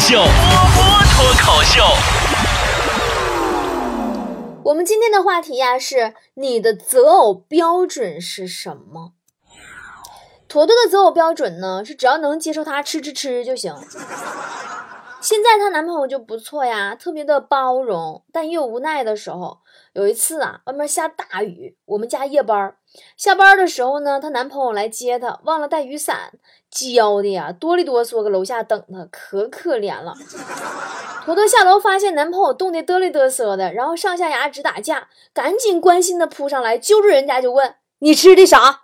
秀，波波脱口秀。我们今天的话题呀，是你的择偶标准是什么？坨坨的择偶标准呢，是只要能接受他吃吃吃就行。现在她男朋友就不错呀，特别的包容，但也有无奈的时候。有一次啊，外面下大雨，我们家夜班，下班的时候呢，她男朋友来接她，忘了带雨伞，焦的呀，哆里哆嗦搁楼下等她，可可怜了。坨坨下楼发现男朋友冻得嘚里嘚瑟的，然后上下牙直打架，赶紧关心的扑上来揪住人家就问：“你吃的啥？”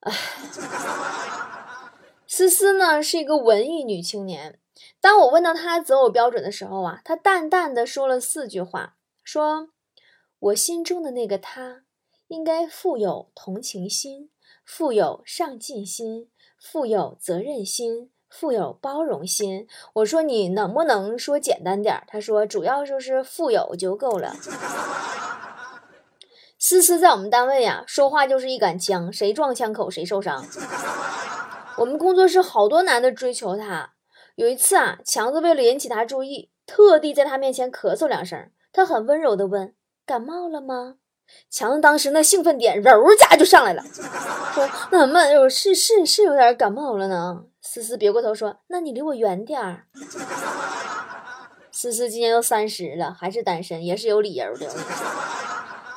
唉。思思呢是一个文艺女青年。当我问到她择偶标准的时候啊，她淡淡的说了四句话：说我心中的那个他，应该富有同情心，富有上进心，富有责任心，富有包容心。我说你能不能说简单点？他说主要就是富有就够了。思思在我们单位呀，说话就是一杆枪，谁撞枪口谁受伤。我们工作室好多男的追求她。有一次啊，强子为了引起她注意，特地在她面前咳嗽两声。他很温柔的问：“感冒了吗？”强子当时那兴奋点，揉一下就上来了，说：“那什么，是是是有点感冒了呢。”思思别过头说：“那你离我远点儿。”思思今年都三十了，还是单身，也是有理由的。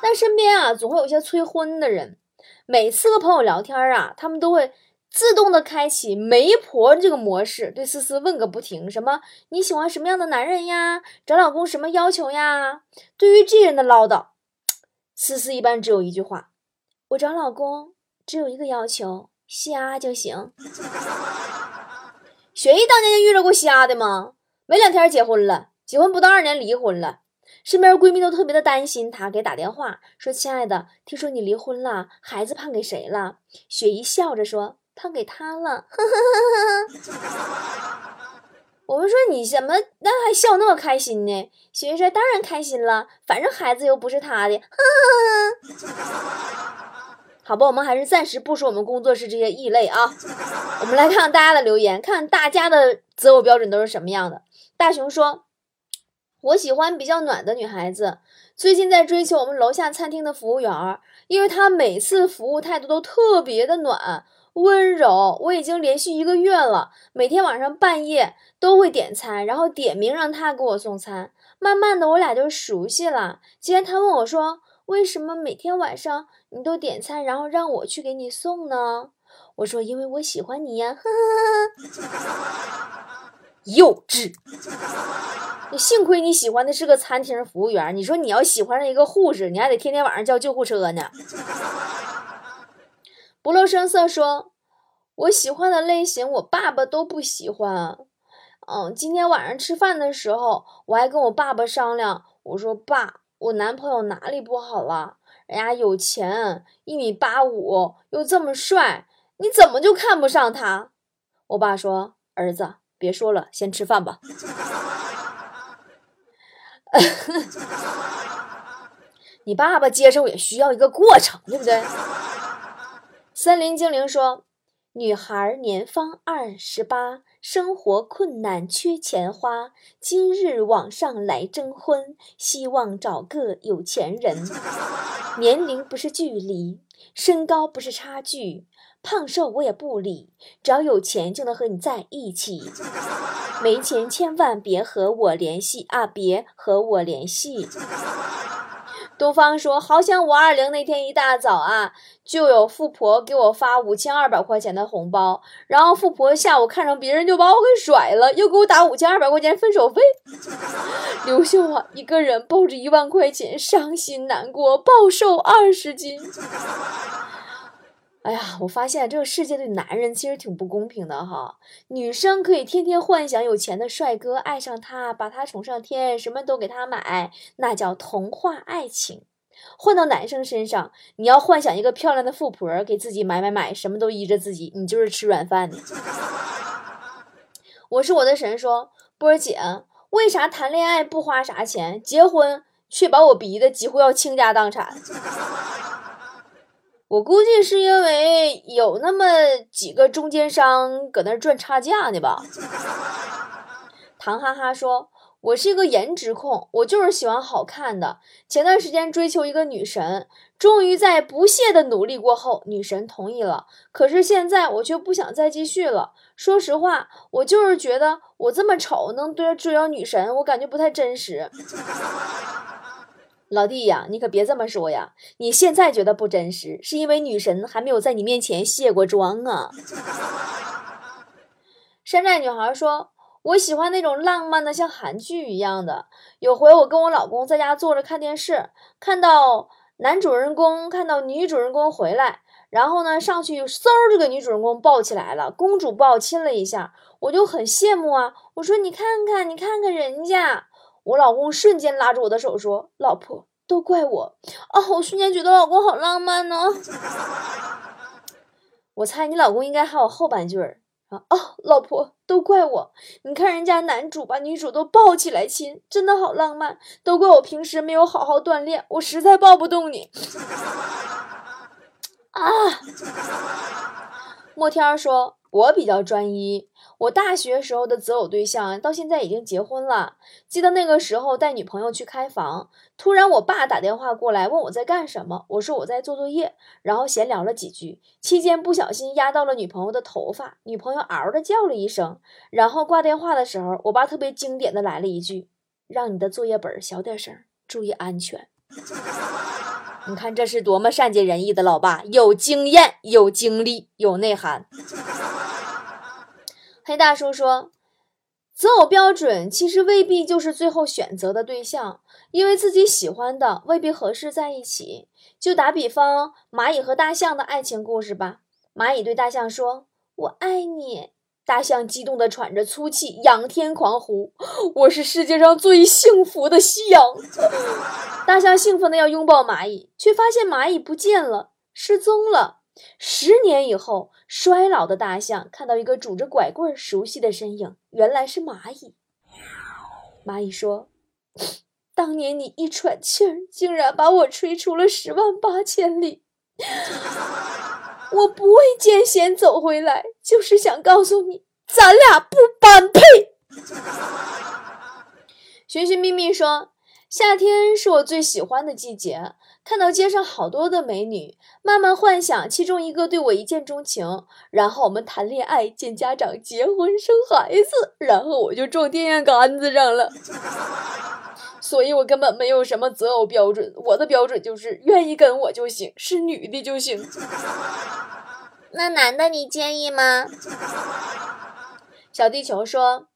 但身边啊，总会有些催婚的人。每次和朋友聊天啊，他们都会。自动的开启媒婆这个模式，对思思问个不停。什么？你喜欢什么样的男人呀？找老公什么要求呀？对于这人的唠叨，思思一般只有一句话：我找老公只有一个要求，瞎就行。雪姨当年就遇到过瞎的吗？没两天结婚了，结婚不到二年离婚了。身边闺蜜都特别的担心她，给打电话说：“亲爱的，听说你离婚了，孩子判给谁了？”雪姨笑着说。判给他了，我们说你怎么那还笑那么开心呢？雪姨说当然开心了，反正孩子又不是他的，好吧，我们还是暂时不说我们工作室这些异类啊。我们来看看大家的留言，看大家的择偶标准都是什么样的。大熊说：“我喜欢比较暖的女孩子，最近在追求我们楼下餐厅的服务员，因为她每次服务态度都特别的暖。”温柔，我已经连续一个月了，每天晚上半夜都会点餐，然后点名让他给我送餐。慢慢的，我俩就熟悉了。今天他问我说：“为什么每天晚上你都点餐，然后让我去给你送呢？”我说：“因为我喜欢你呀。”幼稚！你幸亏你喜欢的是个餐厅服务员，你说你要喜欢上一个护士，你还得天天晚上叫救护车呢。不露声色说：“我喜欢的类型，我爸爸都不喜欢。嗯，今天晚上吃饭的时候，我还跟我爸爸商量，我说爸，我男朋友哪里不好了？人家有钱，一米八五，又这么帅，你怎么就看不上他？”我爸说：“儿子，别说了，先吃饭吧。你爸爸接受也需要一个过程，对不对？” 森林精灵说：“女孩年方二十八，生活困难缺钱花，今日网上来征婚，希望找个有钱人。年龄不是距离，身高不是差距，胖瘦我也不理，只要有钱就能和你在一起。没钱千万别和我联系啊，别和我联系。”东方说：“好想五二零那天一大早啊，就有富婆给我发五千二百块钱的红包，然后富婆下午看上别人就把我给甩了，又给我打五千二百块钱分手费。刘秀啊，一个人抱着一万块钱，伤心难过，暴瘦二十斤。”哎呀，我发现这个世界对男人其实挺不公平的哈。女生可以天天幻想有钱的帅哥爱上她，把她宠上天，什么都给她买，那叫童话爱情。换到男生身上，你要幻想一个漂亮的富婆给自己买买买，什么都依着自己，你就是吃软饭的。我是我的神说，波儿姐，为啥谈恋爱不花啥钱，结婚却把我逼的几乎要倾家荡产？我估计是因为有那么几个中间商搁那赚差价呢吧。唐哈哈说。我是一个颜值控，我就是喜欢好看的。前段时间追求一个女神，终于在不懈的努力过后，女神同意了。可是现在我却不想再继续了。说实话，我就是觉得我这么丑能追追到女神，我感觉不太真实。老弟呀，你可别这么说呀！你现在觉得不真实，是因为女神还没有在你面前卸过妆啊。山寨女孩说。我喜欢那种浪漫的，像韩剧一样的。有回我跟我老公在家坐着看电视，看到男主人公看到女主人公回来，然后呢上去嗖就给女主人公抱起来了，公主抱亲了一下，我就很羡慕啊。我说你看看，你看看人家，我老公瞬间拉住我的手说：“老婆，都怪我啊！”我瞬间觉得老公好浪漫呢。我猜你老公应该还有后半句儿。啊哦，老婆，都怪我！你看人家男主把女主都抱起来亲，真的好浪漫。都怪我平时没有好好锻炼，我实在抱不动你。啊！莫天儿说。我比较专一，我大学时候的择偶对象到现在已经结婚了。记得那个时候带女朋友去开房，突然我爸打电话过来问我在干什么，我说我在做作业，然后闲聊了几句，期间不小心压到了女朋友的头发，女朋友嗷的叫了一声，然后挂电话的时候，我爸特别经典的来了一句：“让你的作业本小点声，注意安全。”你看这是多么善解人意的老爸，有经验、有经历、有内涵。黑大叔说：“择偶标准其实未必就是最后选择的对象，因为自己喜欢的未必合适在一起。就打比方，蚂蚁和大象的爱情故事吧。蚂蚁对大象说：‘我爱你。’大象激动地喘着粗气，仰天狂呼：‘我是世界上最幸福的夕阳！’ 大象兴奋地要拥抱蚂蚁，却发现蚂蚁不见了，失踪了。”十年以后，衰老的大象看到一个拄着拐棍、熟悉的身影，原来是蚂蚁。蚂蚁说：“当年你一喘气儿，竟然把我吹出了十万八千里。我不畏艰险走回来，就是想告诉你，咱俩不般配。”寻寻觅觅说：“夏天是我最喜欢的季节。”看到街上好多的美女，慢慢幻想其中一个对我一见钟情，然后我们谈恋爱、见家长、结婚、生孩子，然后我就撞电线杆子上了。所以我根本没有什么择偶标准，我的标准就是愿意跟我就行，是女的就行。那男的你介意吗？小地球说：“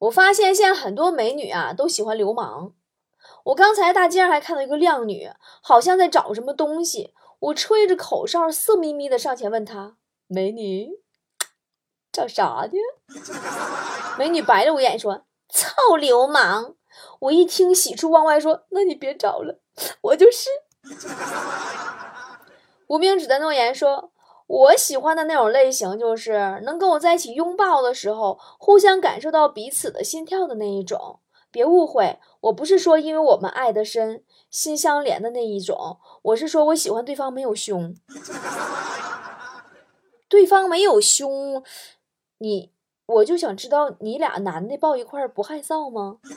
我发现现在很多美女啊都喜欢流氓。”我刚才大街上还看到一个靓女，好像在找什么东西。我吹着口哨，色眯眯的上前问她：“美女，找啥呢？”美女白了我一眼说：“臭流氓！”我一听，喜出望外，说：“那你别找了，我就是。”无名指的诺言说：“我喜欢的那种类型，就是能跟我在一起拥抱的时候，互相感受到彼此的心跳的那一种。”别误会，我不是说因为我们爱得深，心相连的那一种，我是说我喜欢对方没有胸，对方没有胸，你我就想知道你俩男的抱一块不害臊吗？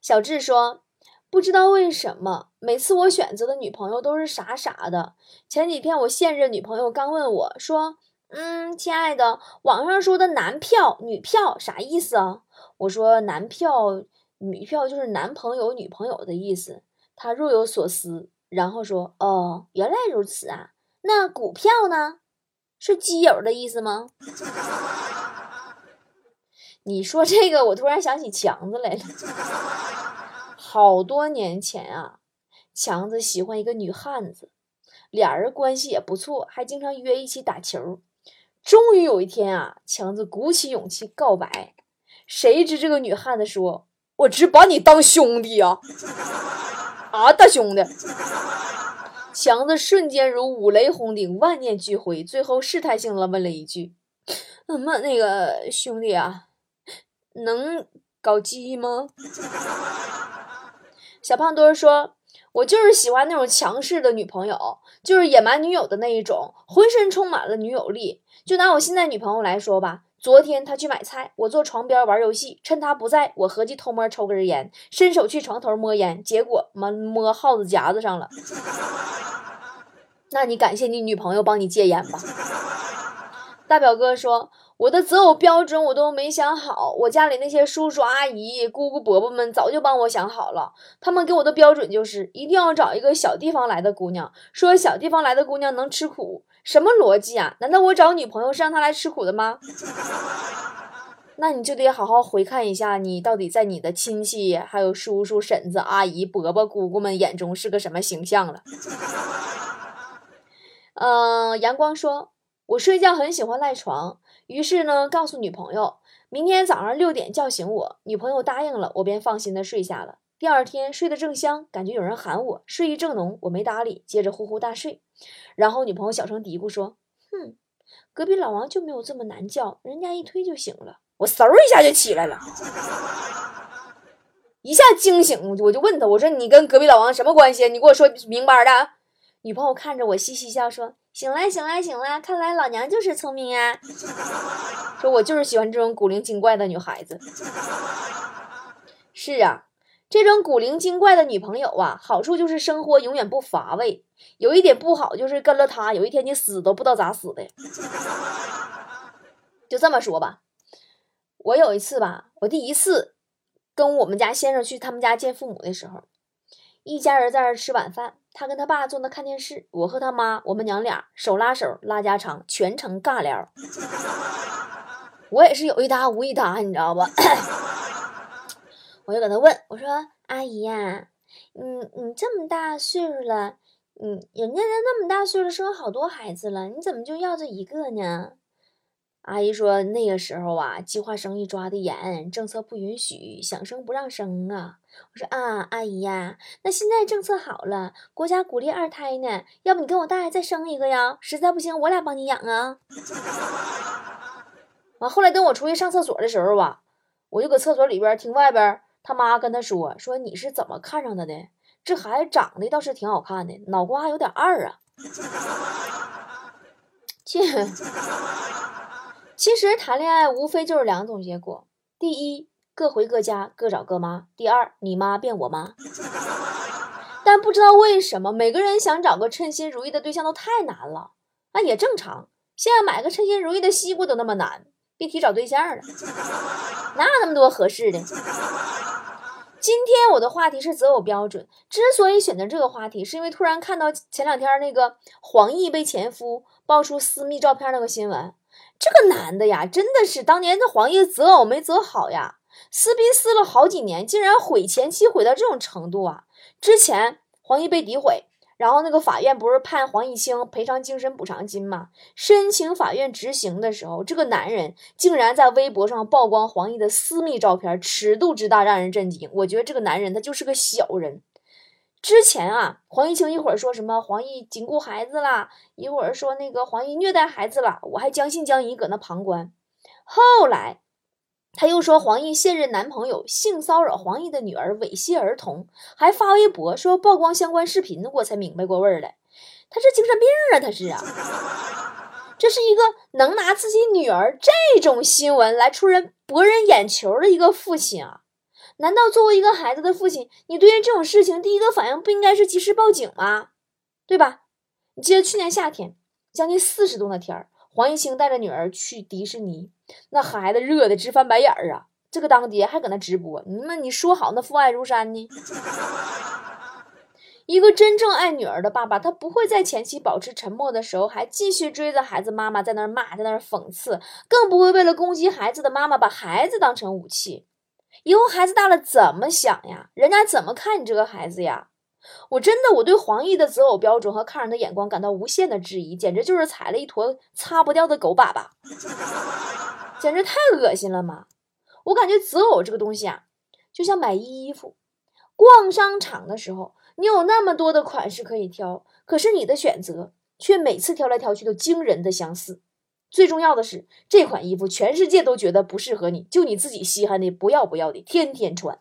小智说，不知道为什么，每次我选择的女朋友都是傻傻的。前几天我现任女朋友刚问我说。嗯，亲爱的，网上说的男票、女票啥意思啊？我说男票、女票就是男朋友、女朋友的意思。他若有所思，然后说：“哦，原来如此啊。那股票呢？是基友的意思吗？” 你说这个，我突然想起强子来了。好多年前啊，强子喜欢一个女汉子，俩人关系也不错，还经常约一起打球。终于有一天啊，强子鼓起勇气告白，谁知这个女汉子说：“我只把你当兄弟呀！” 啊，大兄弟！强子瞬间如五雷轰顶，万念俱灰，最后试探性的问了一句：“那么那个兄弟啊，能搞基吗？”小胖墩说：“我就是喜欢那种强势的女朋友，就是野蛮女友的那一种，浑身充满了女友力。就拿我现在女朋友来说吧，昨天她去买菜，我坐床边玩游戏，趁她不在，我合计偷摸抽根烟，伸手去床头摸烟，结果摸摸耗子夹子上了。那你感谢你女朋友帮你戒烟吧。大表哥说。我的择偶标准我都没想好，我家里那些叔叔阿姨、姑姑伯伯们早就帮我想好了。他们给我的标准就是一定要找一个小地方来的姑娘，说小地方来的姑娘能吃苦，什么逻辑啊？难道我找女朋友是让她来吃苦的吗？那你就得好好回看一下，你到底在你的亲戚、还有叔叔、婶子、阿姨、伯伯、姑姑们眼中是个什么形象了。嗯，阳光说，我睡觉很喜欢赖床。于是呢，告诉女朋友明天早上六点叫醒我。女朋友答应了，我便放心的睡下了。第二天睡得正香，感觉有人喊我，睡意正浓，我没搭理，接着呼呼大睡。然后女朋友小声嘀咕说：“哼，隔壁老王就没有这么难叫，人家一推就醒了。”我嗖一下就起来了，一下惊醒，我就问他：“我说你跟隔壁老王什么关系？你给我说明白的。”女朋友看着我嘻嘻笑说。醒了，醒了，醒了！看来老娘就是聪明啊。说我就是喜欢这种古灵精怪的女孩子。是啊，这种古灵精怪的女朋友啊，好处就是生活永远不乏味。有一点不好就是跟了她，有一天你死都不知道咋死的。就这么说吧，我有一次吧，我第一次跟我们家先生去他们家见父母的时候。一家人在那吃晚饭，他跟他爸坐那看电视，我和他妈，我们娘俩手拉手拉家常，全程尬聊。我也是有一搭无一搭，你知道吧？我就搁那问我说：“阿姨呀，你你这么大岁数了，你，人家都那么大岁数生好多孩子了，你怎么就要这一个呢？”阿姨说：“那个时候啊，计划生育抓的严，政策不允许，想生不让生啊。”我说：“啊，阿姨呀，那现在政策好了，国家鼓励二胎呢，要不你跟我大爷再生一个呀？实在不行，我俩帮你养啊。”完后来等我出去上厕所的时候吧，我就搁厕所里边听外边他妈跟他说：“说你是怎么看上他的？这孩子长得倒是挺好看的，脑瓜有点二啊。”切。其实谈恋爱无非就是两种结果：第一，各回各家，各找各妈；第二，你妈变我妈。但不知道为什么，每个人想找个称心如意的对象都太难了。那也正常，现在买个称心如意的西瓜都那么难，别提找对象了。哪有那么多合适的？今天我的话题是择偶标准。之所以选择这个话题，是因为突然看到前两天那个黄奕被前夫爆出私密照片那个新闻。这个男的呀，真的是当年的黄奕择偶没择好呀，撕逼撕了好几年，竟然毁前妻毁到这种程度啊！之前黄奕被诋毁，然后那个法院不是判黄毅清赔偿精神补偿金吗？申请法院执行的时候，这个男人竟然在微博上曝光黄奕的私密照片，尺度之大让人震惊。我觉得这个男人他就是个小人。之前啊，黄毅清一会儿说什么黄奕紧顾孩子啦，一会儿说那个黄奕虐待孩子了，我还将信将疑搁那旁观。后来他又说黄奕现任男朋友性骚扰黄奕的女儿，猥亵儿童，还发微博说曝光相关视频，我才明白过味儿来。他是精神病啊，他是啊，这是一个能拿自己女儿这种新闻来出人博人眼球的一个父亲啊。难道作为一个孩子的父亲，你对于这种事情第一个反应不应该是及时报警吗？对吧？你记得去年夏天，将近四十度的天儿，黄毅清带着女儿去迪士尼，那孩子热的直翻白眼儿啊！这个当爹还搁那直播，你们你说好那父爱如山呢？一个真正爱女儿的爸爸，他不会在前妻保持沉默的时候，还继续追着孩子妈妈在那儿骂，在那儿讽刺，更不会为了攻击孩子的妈妈把孩子当成武器。以后孩子大了怎么想呀？人家怎么看你这个孩子呀？我真的我对黄奕的择偶标准和看人的眼光感到无限的质疑，简直就是踩了一坨擦不掉的狗粑粑，简直太恶心了嘛！我感觉择偶这个东西啊，就像买衣服，逛商场的时候，你有那么多的款式可以挑，可是你的选择却每次挑来挑去都惊人的相似。最重要的是，这款衣服全世界都觉得不适合你，就你自己稀罕的不要不要的，天天穿。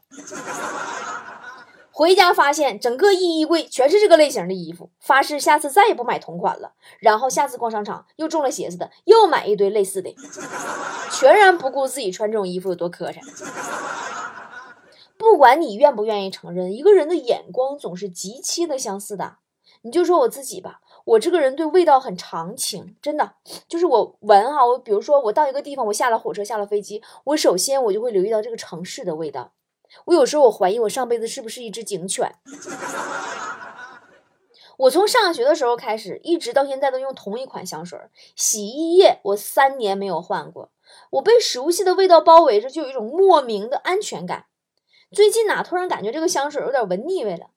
回家发现整个衣衣柜全是这个类型的衣服，发誓下次再也不买同款了。然后下次逛商场又中了邪似的，又买一堆类似的，全然不顾自己穿这种衣服有多磕碜。不管你愿不愿意承认，一个人的眼光总是极其的相似的。你就说我自己吧，我这个人对味道很长情，真的，就是我闻哈，我比如说我到一个地方，我下了火车，下了飞机，我首先我就会留意到这个城市的味道。我有时候我怀疑我上辈子是不是一只警犬。我从上学的时候开始，一直到现在都用同一款香水，洗衣液我三年没有换过。我被熟悉的味道包围着，就有一种莫名的安全感。最近哪突然感觉这个香水有点闻腻味了，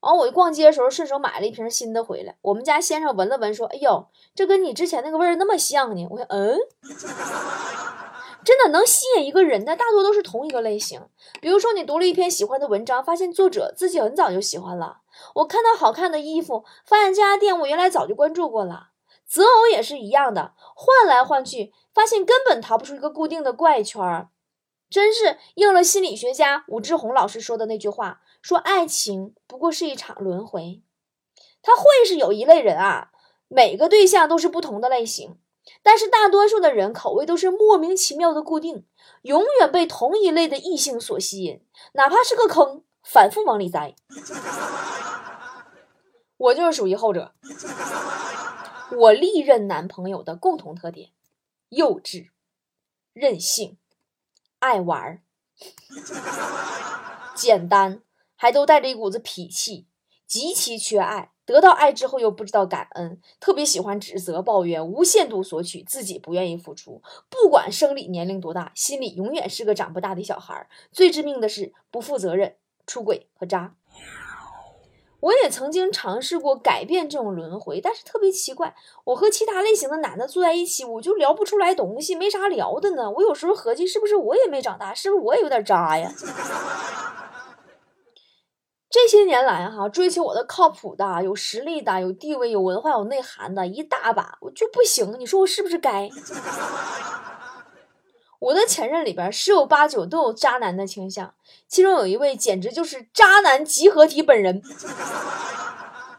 然后我逛街的时候顺手买了一瓶新的回来。我们家先生闻了闻，说：“哎呦，这跟你之前那个味儿那么像呢。”我说：“嗯。”真的能吸引一个人的，大多都是同一个类型。比如说，你读了一篇喜欢的文章，发现作者自己很早就喜欢了；我看到好看的衣服，发现这家店我原来早就关注过了。择偶也是一样的，换来换去，发现根本逃不出一个固定的怪圈儿。真是应了心理学家武志红老师说的那句话：说爱情不过是一场轮回。他会是有一类人啊，每个对象都是不同的类型。但是大多数的人口味都是莫名其妙的固定，永远被同一类的异性所吸引，哪怕是个坑，反复往里栽。我就是属于后者。我历任男朋友的共同特点：幼稚、任性、爱玩、简单，还都带着一股子脾气，极其缺爱。得到爱之后又不知道感恩，特别喜欢指责、抱怨，无限度索取，自己不愿意付出。不管生理年龄多大，心里永远是个长不大的小孩。最致命的是不负责任、出轨和渣。我也曾经尝试过改变这种轮回，但是特别奇怪，我和其他类型的男的坐在一起，我就聊不出来东西，没啥聊的呢。我有时候合计，是不是我也没长大？是不是我也有点渣呀？这些年来，哈，追求我的靠谱的、有实力的、有地位、有文化、有内涵的一大把，我就不行。你说我是不是该？我的前任里边十有八九都有渣男的倾向，其中有一位简直就是渣男集合体本人。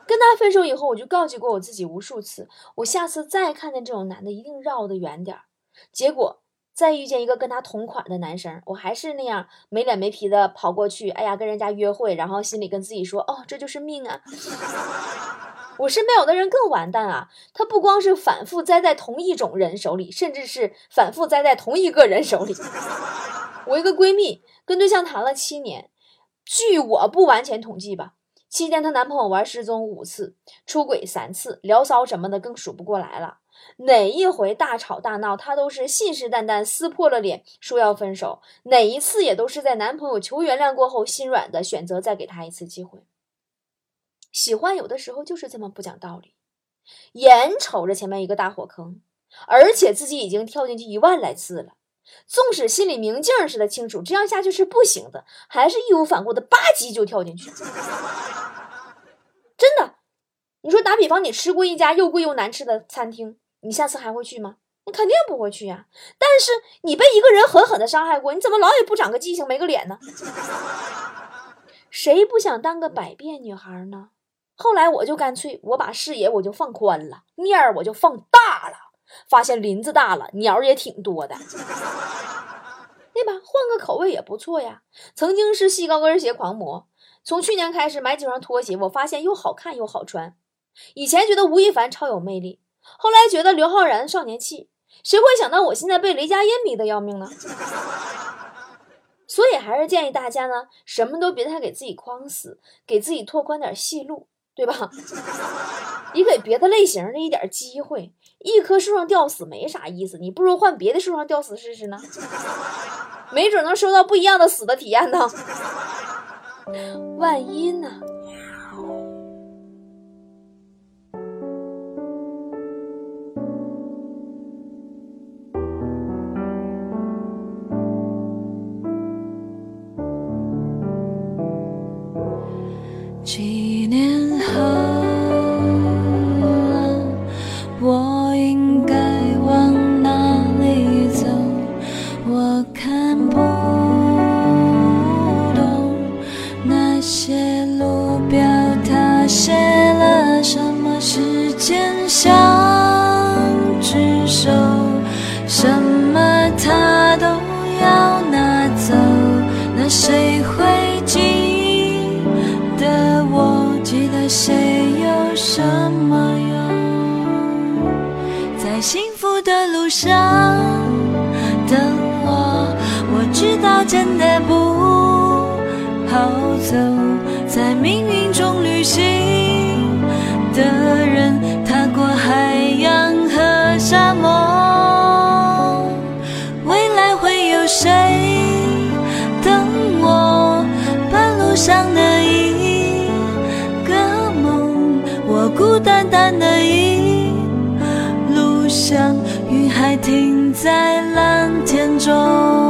跟他分手以后，我就告诫过我自己无数次，我下次再看见这种男的，一定绕得远点儿。结果。再遇见一个跟他同款的男生，我还是那样没脸没皮的跑过去，哎呀，跟人家约会，然后心里跟自己说，哦，这就是命啊。我身边有的人更完蛋啊，他不光是反复栽在同一种人手里，甚至是反复栽在同一个人手里。我一个闺蜜跟对象谈了七年，据我不完全统计吧，期间她男朋友玩失踪五次，出轨三次，聊骚什么的更数不过来了。哪一回大吵大闹，她都是信誓旦旦撕破了脸说要分手。哪一次也都是在男朋友求原谅过后，心软的选择再给他一次机会。喜欢有的时候就是这么不讲道理，眼瞅着前面一个大火坑，而且自己已经跳进去一万来次了，纵使心里明镜似的清楚这样下去是不行的，还是义无反顾的吧唧就跳进去。真的，你说打比方，你吃过一家又贵又难吃的餐厅。你下次还会去吗？你肯定不会去呀。但是你被一个人狠狠的伤害过，你怎么老也不长个记性，没个脸呢？谁不想当个百变女孩呢？后来我就干脆我把视野我就放宽了，面儿我就放大了，发现林子大了，鸟也挺多的，对吧？换个口味也不错呀。曾经是细高跟鞋狂魔，从去年开始买几双拖鞋，我发现又好看又好穿。以前觉得吴亦凡超有魅力。后来觉得刘昊然少年气，谁会想到我现在被雷佳音迷得要命呢？所以还是建议大家呢，什么都别太给自己框死，给自己拓宽点戏路，对吧？你给别的类型的一点机会，一棵树上吊死没啥意思，你不如换别的树上吊死试试呢？没准能收到不一样的死的体验呢。万一呢？幸福的路上等我我知道真的不云还停在蓝天中。